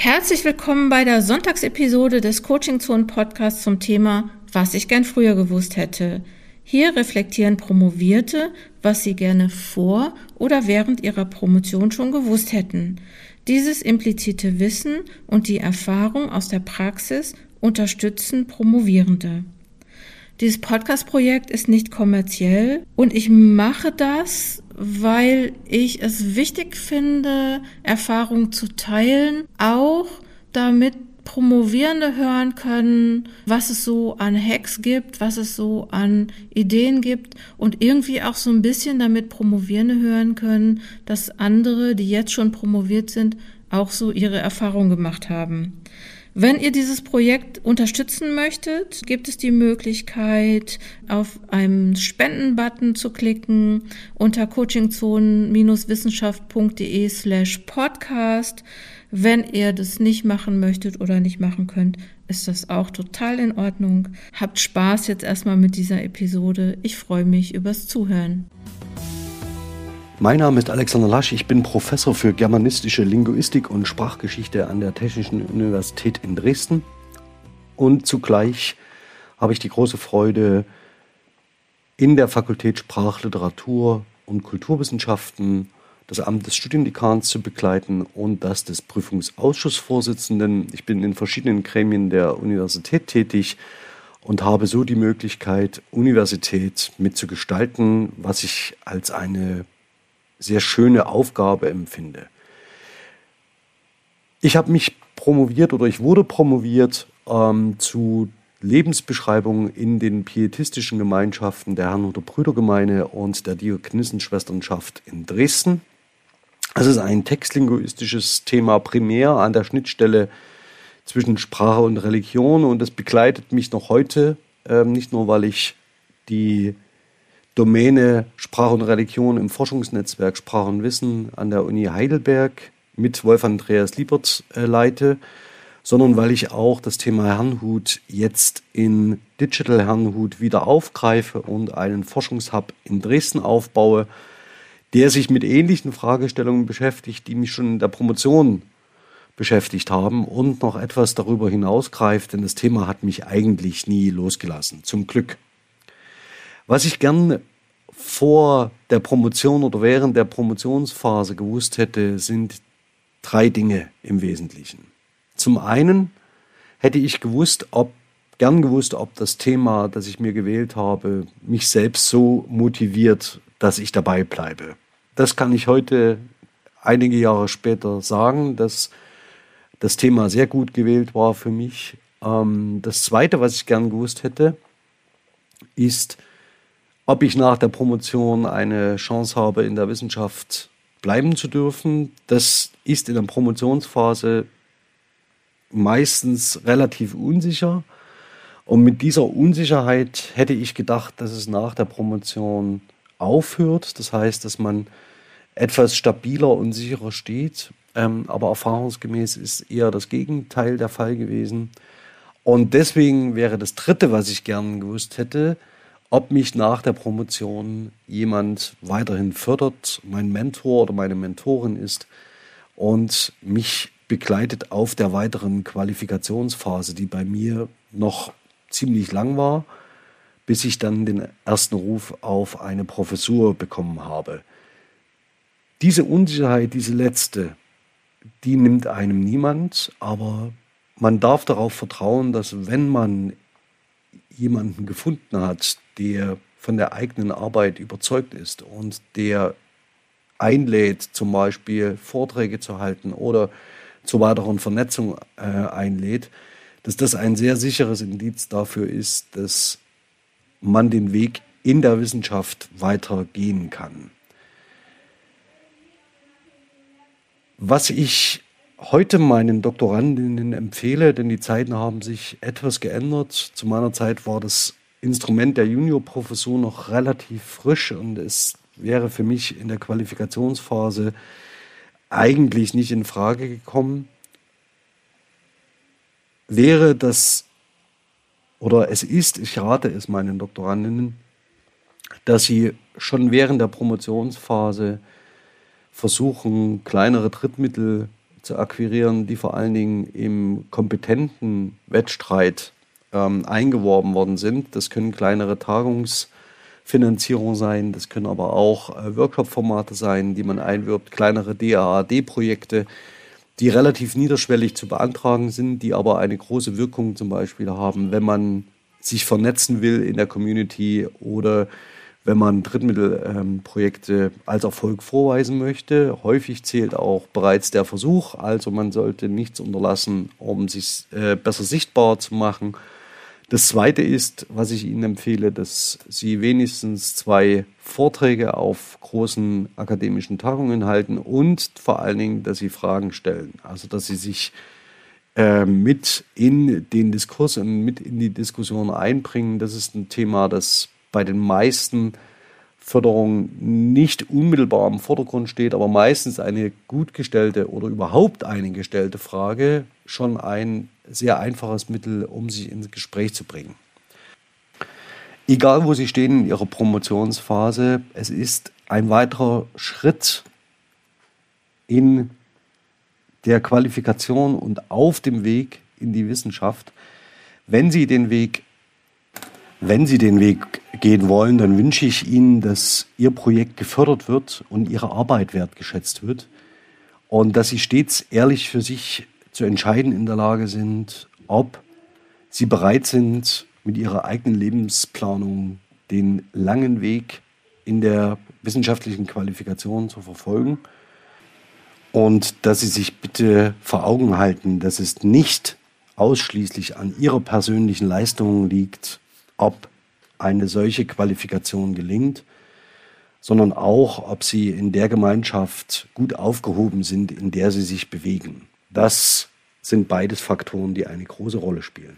Herzlich willkommen bei der Sonntagsepisode des Coaching Zone Podcasts zum Thema Was ich gern früher gewusst hätte. Hier reflektieren Promovierte, was sie gerne vor oder während ihrer Promotion schon gewusst hätten. Dieses implizite Wissen und die Erfahrung aus der Praxis unterstützen Promovierende. Dieses Podcast-Projekt ist nicht kommerziell und ich mache das, weil ich es wichtig finde, Erfahrungen zu teilen, auch damit Promovierende hören können, was es so an Hacks gibt, was es so an Ideen gibt und irgendwie auch so ein bisschen damit Promovierende hören können, dass andere, die jetzt schon promoviert sind, auch so ihre Erfahrungen gemacht haben. Wenn ihr dieses Projekt unterstützen möchtet, gibt es die Möglichkeit, auf einen Spenden-Button zu klicken unter coachingzonen-wissenschaft.de slash podcast. Wenn ihr das nicht machen möchtet oder nicht machen könnt, ist das auch total in Ordnung. Habt Spaß jetzt erstmal mit dieser Episode. Ich freue mich übers Zuhören. Mein Name ist Alexander Lasch, ich bin Professor für germanistische Linguistik und Sprachgeschichte an der Technischen Universität in Dresden. Und zugleich habe ich die große Freude, in der Fakultät Sprachliteratur und Kulturwissenschaften das Amt des Studiendekans zu begleiten und das des Prüfungsausschussvorsitzenden. Ich bin in verschiedenen Gremien der Universität tätig und habe so die Möglichkeit, Universität mitzugestalten, was ich als eine sehr schöne Aufgabe empfinde. Ich habe mich promoviert oder ich wurde promoviert ähm, zu Lebensbeschreibungen in den pietistischen Gemeinschaften der Herrnhuter Brüdergemeine und der Diakonissenschwesternschaft in Dresden. Es ist ein textlinguistisches Thema primär an der Schnittstelle zwischen Sprache und Religion und es begleitet mich noch heute, äh, nicht nur weil ich die Domäne Sprache und Religion im Forschungsnetzwerk Sprache und Wissen an der Uni Heidelberg mit Wolf Andreas Liebert äh, leite, sondern weil ich auch das Thema Herrnhut jetzt in Digital Herrnhut wieder aufgreife und einen Forschungshub in Dresden aufbaue, der sich mit ähnlichen Fragestellungen beschäftigt, die mich schon in der Promotion beschäftigt haben und noch etwas darüber hinausgreift, denn das Thema hat mich eigentlich nie losgelassen, zum Glück. Was ich gern vor der Promotion oder während der Promotionsphase gewusst hätte, sind drei Dinge im Wesentlichen. Zum einen hätte ich gewusst, ob gern gewusst, ob das Thema, das ich mir gewählt habe, mich selbst so motiviert, dass ich dabei bleibe. Das kann ich heute einige Jahre später sagen, dass das Thema sehr gut gewählt war für mich. Ähm, das Zweite, was ich gern gewusst hätte, ist, ob ich nach der Promotion eine Chance habe, in der Wissenschaft bleiben zu dürfen. Das ist in der Promotionsphase meistens relativ unsicher. Und mit dieser Unsicherheit hätte ich gedacht, dass es nach der Promotion aufhört. Das heißt, dass man etwas stabiler und sicherer steht. Ähm, aber erfahrungsgemäß ist eher das Gegenteil der Fall gewesen. Und deswegen wäre das Dritte, was ich gern gewusst hätte, ob mich nach der Promotion jemand weiterhin fördert, mein Mentor oder meine Mentorin ist und mich begleitet auf der weiteren Qualifikationsphase, die bei mir noch ziemlich lang war, bis ich dann den ersten Ruf auf eine Professur bekommen habe. Diese Unsicherheit, diese letzte, die nimmt einem niemand, aber man darf darauf vertrauen, dass wenn man jemanden gefunden hat, der von der eigenen Arbeit überzeugt ist und der einlädt, zum Beispiel Vorträge zu halten oder zur weiteren Vernetzung äh, einlädt, dass das ein sehr sicheres Indiz dafür ist, dass man den Weg in der Wissenschaft weitergehen kann. Was ich heute meinen Doktorandinnen empfehle, denn die Zeiten haben sich etwas geändert. Zu meiner Zeit war das Instrument der Juniorprofessur noch relativ frisch und es wäre für mich in der Qualifikationsphase eigentlich nicht in Frage gekommen. Wäre das oder es ist, ich rate es meinen Doktorandinnen, dass sie schon während der Promotionsphase versuchen, kleinere Drittmittel zu akquirieren, die vor allen Dingen im kompetenten Wettstreit ähm, eingeworben worden sind. Das können kleinere Tagungsfinanzierungen sein, das können aber auch äh, Workshop-Formate sein, die man einwirbt, kleinere DAAD-Projekte, die relativ niederschwellig zu beantragen sind, die aber eine große Wirkung zum Beispiel haben, wenn man sich vernetzen will in der Community oder wenn man Drittmittelprojekte ähm, als Erfolg vorweisen möchte. Häufig zählt auch bereits der Versuch, also man sollte nichts unterlassen, um sich äh, besser sichtbar zu machen. Das Zweite ist, was ich Ihnen empfehle, dass Sie wenigstens zwei Vorträge auf großen akademischen Tagungen halten und vor allen Dingen, dass Sie Fragen stellen. Also, dass Sie sich äh, mit in den Diskurs und mit in die Diskussion einbringen. Das ist ein Thema, das bei den meisten Förderungen nicht unmittelbar im Vordergrund steht, aber meistens eine gut gestellte oder überhaupt eine gestellte Frage schon ein sehr einfaches Mittel, um sich ins Gespräch zu bringen. Egal, wo Sie stehen in Ihrer Promotionsphase, es ist ein weiterer Schritt in der Qualifikation und auf dem Weg in die Wissenschaft, wenn Sie den Weg wenn Sie den Weg gehen wollen, dann wünsche ich Ihnen, dass Ihr Projekt gefördert wird und Ihre Arbeit wertgeschätzt wird. Und dass Sie stets ehrlich für sich zu entscheiden in der Lage sind, ob Sie bereit sind, mit Ihrer eigenen Lebensplanung den langen Weg in der wissenschaftlichen Qualifikation zu verfolgen. Und dass Sie sich bitte vor Augen halten, dass es nicht ausschließlich an Ihrer persönlichen Leistung liegt, ob eine solche Qualifikation gelingt, sondern auch, ob sie in der Gemeinschaft gut aufgehoben sind, in der sie sich bewegen. Das sind beides Faktoren, die eine große Rolle spielen.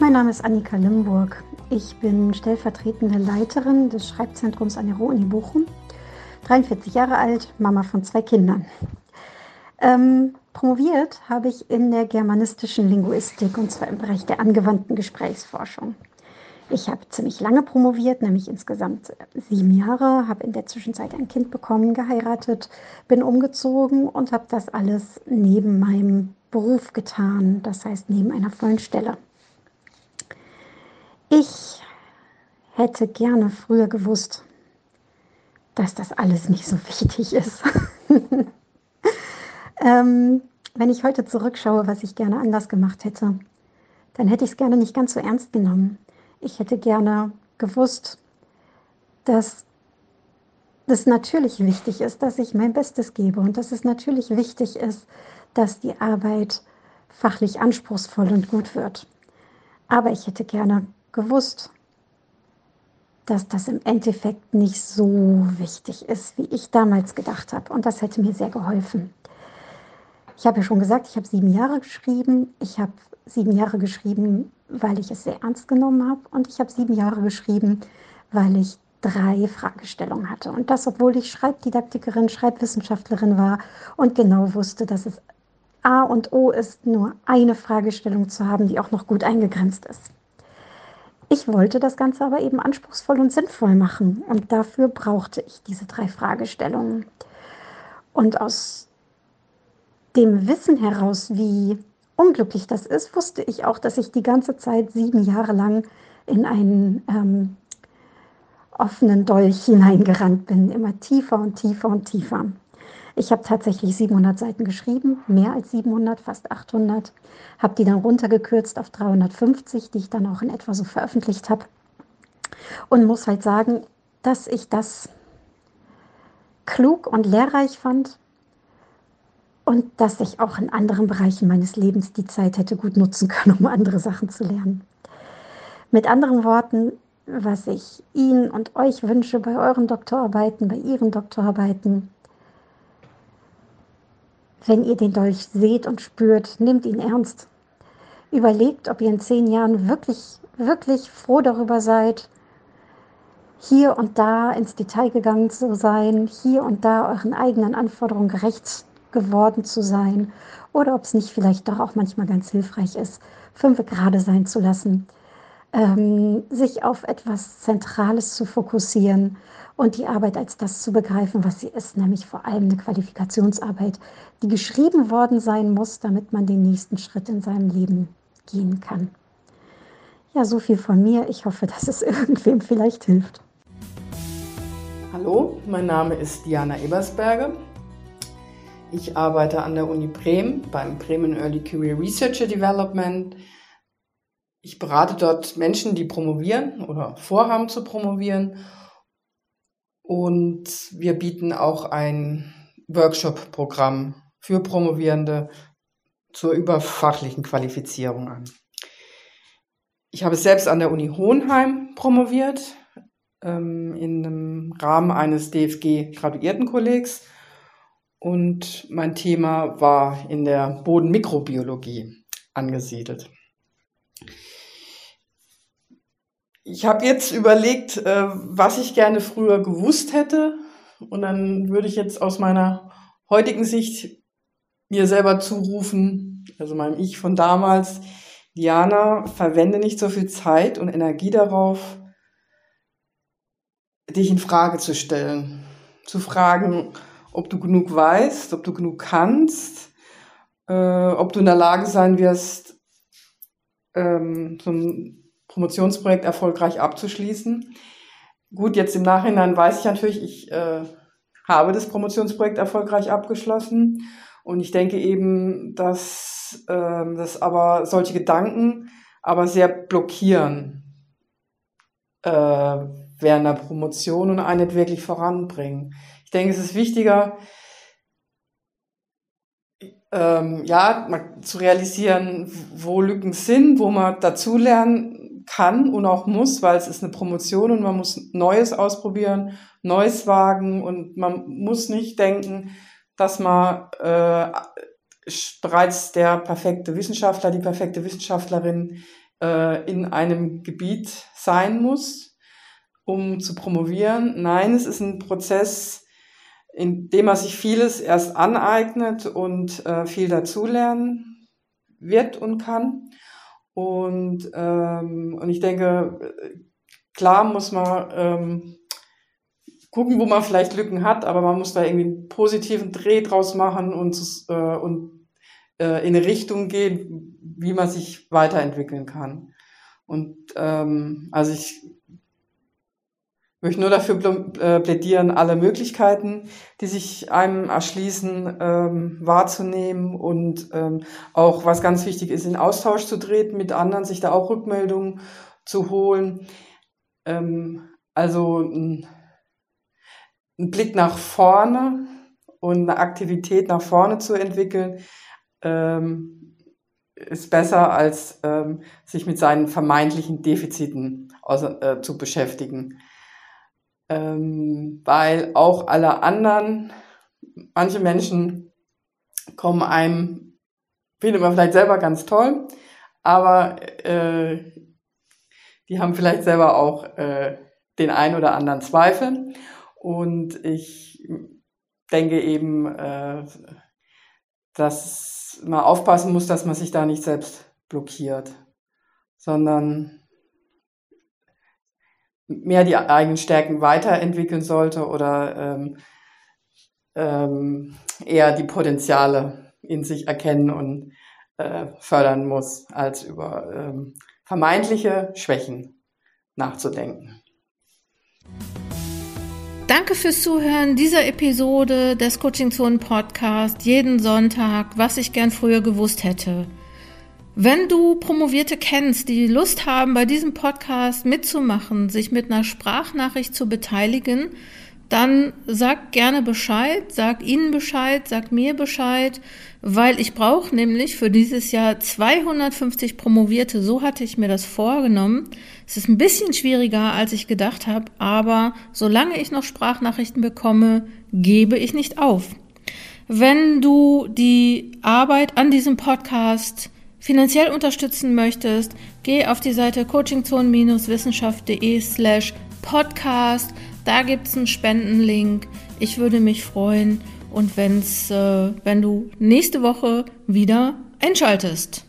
Mein Name ist Annika Limburg. Ich bin stellvertretende Leiterin des Schreibzentrums an der Ruhr-Uni Bochum, 43 Jahre alt, Mama von zwei Kindern. Ähm, Promoviert habe ich in der germanistischen Linguistik und zwar im Bereich der angewandten Gesprächsforschung. Ich habe ziemlich lange promoviert, nämlich insgesamt sieben Jahre, habe in der Zwischenzeit ein Kind bekommen, geheiratet, bin umgezogen und habe das alles neben meinem Beruf getan, das heißt neben einer vollen Stelle. Ich hätte gerne früher gewusst, dass das alles nicht so wichtig ist. Ähm, wenn ich heute zurückschaue, was ich gerne anders gemacht hätte, dann hätte ich es gerne nicht ganz so ernst genommen. Ich hätte gerne gewusst, dass es natürlich wichtig ist, dass ich mein Bestes gebe und dass es natürlich wichtig ist, dass die Arbeit fachlich anspruchsvoll und gut wird. Aber ich hätte gerne gewusst, dass das im Endeffekt nicht so wichtig ist, wie ich damals gedacht habe. Und das hätte mir sehr geholfen. Ich habe ja schon gesagt, ich habe sieben Jahre geschrieben. Ich habe sieben Jahre geschrieben, weil ich es sehr ernst genommen habe. Und ich habe sieben Jahre geschrieben, weil ich drei Fragestellungen hatte. Und das, obwohl ich Schreibdidaktikerin, Schreibwissenschaftlerin war und genau wusste, dass es A und O ist, nur eine Fragestellung zu haben, die auch noch gut eingegrenzt ist. Ich wollte das Ganze aber eben anspruchsvoll und sinnvoll machen. Und dafür brauchte ich diese drei Fragestellungen. Und aus dem Wissen heraus, wie unglücklich das ist, wusste ich auch, dass ich die ganze Zeit sieben Jahre lang in einen ähm, offenen Dolch hineingerannt bin, immer tiefer und tiefer und tiefer. Ich habe tatsächlich 700 Seiten geschrieben, mehr als 700, fast 800, habe die dann runtergekürzt auf 350, die ich dann auch in etwa so veröffentlicht habe. Und muss halt sagen, dass ich das klug und lehrreich fand, und dass ich auch in anderen Bereichen meines Lebens die Zeit hätte gut nutzen können, um andere Sachen zu lernen. Mit anderen Worten, was ich Ihnen und euch wünsche bei euren Doktorarbeiten, bei Ihren Doktorarbeiten, wenn ihr den Dolch seht und spürt, nehmt ihn ernst. Überlegt, ob ihr in zehn Jahren wirklich, wirklich froh darüber seid, hier und da ins Detail gegangen zu sein, hier und da euren eigenen Anforderungen gerecht geworden zu sein oder ob es nicht vielleicht doch auch manchmal ganz hilfreich ist, fünf gerade sein zu lassen. ähm, sich auf etwas Zentrales zu fokussieren und die Arbeit als das zu begreifen, was sie ist, nämlich vor allem eine Qualifikationsarbeit, die geschrieben worden sein muss, damit man den nächsten Schritt in seinem Leben gehen kann. Ja, so viel von mir. Ich hoffe, dass es irgendwem vielleicht hilft. Hallo, mein Name ist Diana Ebersberger. Ich arbeite an der Uni Bremen beim Bremen Early Career Researcher Development. Ich berate dort Menschen, die promovieren oder vorhaben zu promovieren. Und wir bieten auch ein Workshop-Programm für Promovierende zur überfachlichen Qualifizierung an. Ich habe selbst an der Uni Hohenheim promoviert ähm, in einem Rahmen eines DFG-Graduiertenkollegs. Und mein Thema war in der Bodenmikrobiologie angesiedelt. Ich habe jetzt überlegt, äh, was ich gerne früher gewusst hätte. Und dann würde ich jetzt aus meiner heutigen Sicht mir selber zurufen, also meinem Ich von damals, Diana, verwende nicht so viel Zeit und Energie darauf, dich in Frage zu stellen, zu fragen, ob du genug weißt, ob du genug kannst, äh, ob du in der Lage sein wirst, ähm, so ein Promotionsprojekt erfolgreich abzuschließen. Gut, jetzt im Nachhinein weiß ich natürlich, ich äh, habe das Promotionsprojekt erfolgreich abgeschlossen und ich denke eben, dass, äh, dass aber solche Gedanken aber sehr blockieren. Äh, während der Promotion und einen nicht wirklich voranbringen. Ich denke, es ist wichtiger, ähm, ja, zu realisieren, wo Lücken sind, wo man dazulernen kann und auch muss, weil es ist eine Promotion und man muss Neues ausprobieren, Neues wagen und man muss nicht denken, dass man äh, bereits der perfekte Wissenschaftler, die perfekte Wissenschaftlerin äh, in einem Gebiet sein muss, um zu promovieren. Nein, es ist ein Prozess, in dem man sich vieles erst aneignet und äh, viel dazulernen wird und kann. Und, ähm, und ich denke, klar muss man ähm, gucken, wo man vielleicht Lücken hat, aber man muss da irgendwie einen positiven Dreh draus machen und, äh, und äh, in eine Richtung gehen, wie man sich weiterentwickeln kann. Und ähm, also ich möchte nur dafür äh, plädieren, alle Möglichkeiten, die sich einem erschließen, ähm, wahrzunehmen und ähm, auch, was ganz wichtig ist, in Austausch zu treten mit anderen, sich da auch Rückmeldungen zu holen. Ähm, also ein, ein, Blick nach vorne und eine Aktivität nach vorne zu entwickeln, ähm, ist besser, als ähm, sich mit seinen vermeintlichen Defiziten äh, zu beschäftigen ähm, weil auch alle anderen, manche Menschen kommen einem, findet man vielleicht selber ganz toll, aber äh, die haben vielleicht selber auch äh, den ein oder anderen Zweifel. Und ich denke eben, äh, dass man aufpassen muss, dass man sich da nicht selbst blockiert, sondern mehr die eigenen Stärken weiterentwickeln sollte oder ähm, ähm, eher die Potenziale in sich erkennen und äh, fördern muss, als über ähm, vermeintliche Schwächen nachzudenken. Danke fürs Zuhören dieser Episode des Coaching Zone Podcast jeden Sonntag, was ich gern früher gewusst hätte. Wenn du Promovierte kennst, die Lust haben, bei diesem Podcast mitzumachen, sich mit einer Sprachnachricht zu beteiligen, dann sag gerne Bescheid, sag ihnen Bescheid, sag mir Bescheid, weil ich brauche nämlich für dieses Jahr 250 Promovierte. So hatte ich mir das vorgenommen. Es ist ein bisschen schwieriger, als ich gedacht habe, aber solange ich noch Sprachnachrichten bekomme, gebe ich nicht auf. Wenn du die Arbeit an diesem Podcast finanziell unterstützen möchtest, geh auf die Seite coachingzone-wissenschaft.de slash podcast. Da gibt's einen Spendenlink. Ich würde mich freuen und wenn's, äh, wenn du nächste Woche wieder einschaltest.